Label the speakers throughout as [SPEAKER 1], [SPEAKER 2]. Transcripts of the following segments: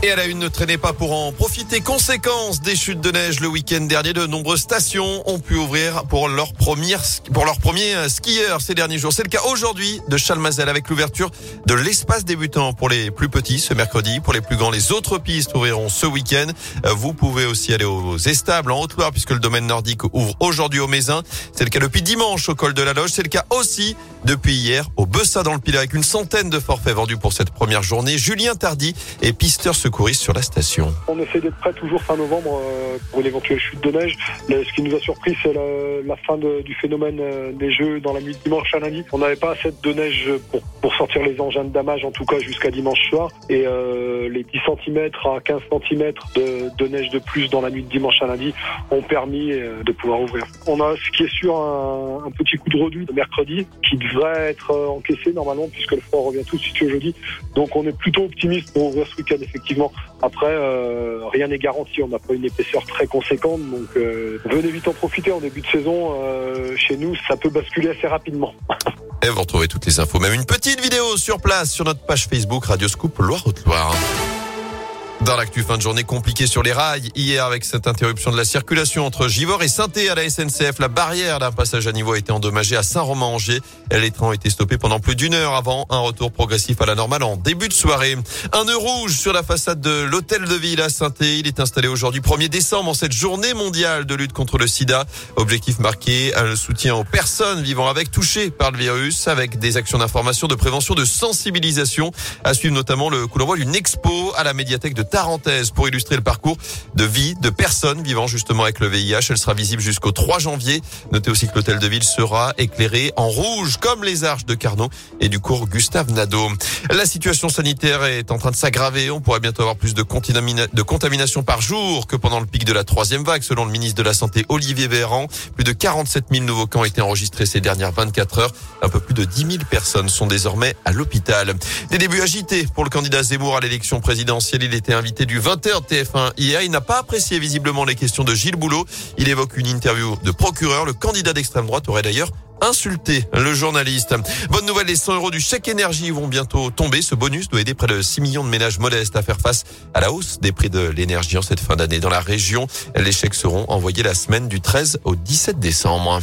[SPEAKER 1] Et à la une, ne traînez pas pour en profiter. Conséquence des chutes de neige le week-end dernier, de nombreuses stations ont pu ouvrir pour leurs premiers, pour leurs premiers skieurs ces derniers jours. C'est le cas aujourd'hui de Chalmazel avec l'ouverture de l'espace débutant pour les plus petits ce mercredi. Pour les plus grands, les autres pistes ouvriront ce week-end. Vous pouvez aussi aller aux Estables en Haute-Loire puisque le domaine nordique ouvre aujourd'hui au Mézin. C'est le cas depuis dimanche au col de la Loge. C'est le cas aussi depuis hier au Bessa dans le Pilat avec une centaine de forfaits vendus pour cette première journée. Julien Tardy et pisteur secouristes sur la station.
[SPEAKER 2] On essaie d'être prêt toujours fin novembre euh, pour une éventuelle chute de neige. Ce qui nous a surpris, c'est la, fin du phénomène euh, des jeux dans la nuit de dimanche à lundi. On n'avait pas assez de neige pour, pour sortir les engins de damage, en tout cas jusqu'à dimanche soir. Et euh, les 10 cm à 15 cm de, neige de plus dans la nuit de dimanche à lundi ont permis euh, de pouvoir ouvrir. On a ce qui est sûr un, petit coup de redu de mercredi qui devrait être encaissé normalement puisque le froid revient tout de suite jeudi. Donc on est plutôt optimiste pour ouvrir ce week-end effectivement. Après, euh, rien n'est garanti. On n'a pas une épaisseur très conséquente, donc euh, venez vite en profiter en début de saison. Euh, chez nous, ça peut basculer assez rapidement.
[SPEAKER 1] Et vous retrouvez toutes les infos, même une petite vidéo sur place sur notre page Facebook Radio Scoop Loire-Haute-Loire. Dans l'actu fin de journée compliquée sur les rails, hier avec cette interruption de la circulation entre Givors et saint à la SNCF, la barrière d'un passage à niveau a été endommagée à Saint-Romain-Angers. Les trains ont été stoppés pendant plus d'une heure avant un retour progressif à la normale en début de soirée. Un nœud rouge sur la façade de l'hôtel de ville à saint Il est installé aujourd'hui 1er décembre en cette journée mondiale de lutte contre le sida. Objectif marqué, un soutien aux personnes vivant avec touchées par le virus avec des actions d'information, de prévention, de sensibilisation. À suivre notamment le coup d'envoi d'une expo à la médiathèque de Tarentaise pour illustrer le parcours de vie de personnes vivant justement avec le VIH. Elle sera visible jusqu'au 3 janvier. Notez aussi que l'hôtel de ville sera éclairé en rouge comme les arches de Carnot et du cours Gustave Nadeau. La situation sanitaire est en train de s'aggraver. On pourrait bientôt avoir plus de, de contamination par jour que pendant le pic de la troisième vague, selon le ministre de la Santé Olivier Véran. Plus de 47 000 nouveaux cas ont été enregistrés ces dernières 24 heures. Un peu plus de 10 000 personnes sont désormais à l'hôpital. Des débuts agités pour le candidat Zemmour à l'élection présidentielle. Il était invité du 20h TF1 hier. Il n'a pas apprécié visiblement les questions de Gilles Boulot. Il évoque une interview de procureur. Le candidat d'extrême droite aurait d'ailleurs insulté le journaliste. Bonne nouvelle, les 100 euros du chèque énergie vont bientôt tomber. Ce bonus doit aider près de 6 millions de ménages modestes à faire face à la hausse des prix de l'énergie en cette fin d'année dans la région. Les chèques seront envoyés la semaine du 13 au 17 décembre.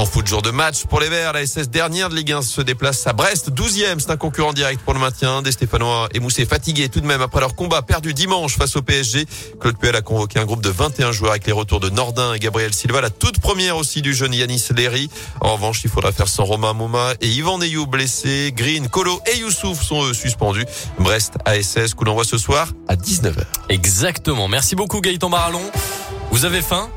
[SPEAKER 1] En foot, jour de match pour les Verts, la SS dernière de Ligue 1 se déplace à Brest, 12e. C'est un concurrent direct pour le maintien. Des Stéphanois émoussés, fatigués tout de même après leur combat perdu dimanche face au PSG. Claude Puel a convoqué un groupe de 21 joueurs avec les retours de Nordin et Gabriel Silva, la toute première aussi du jeune Yanis Léry. En revanche, il faudra faire sans Romain Mouma et Yvan Neyou blessés. Green, Colo et Youssouf sont eux suspendus. Brest, ASS, coup d'envoi ce soir à 19h.
[SPEAKER 3] Exactement. Merci beaucoup Gaëtan Barallon. Vous avez faim?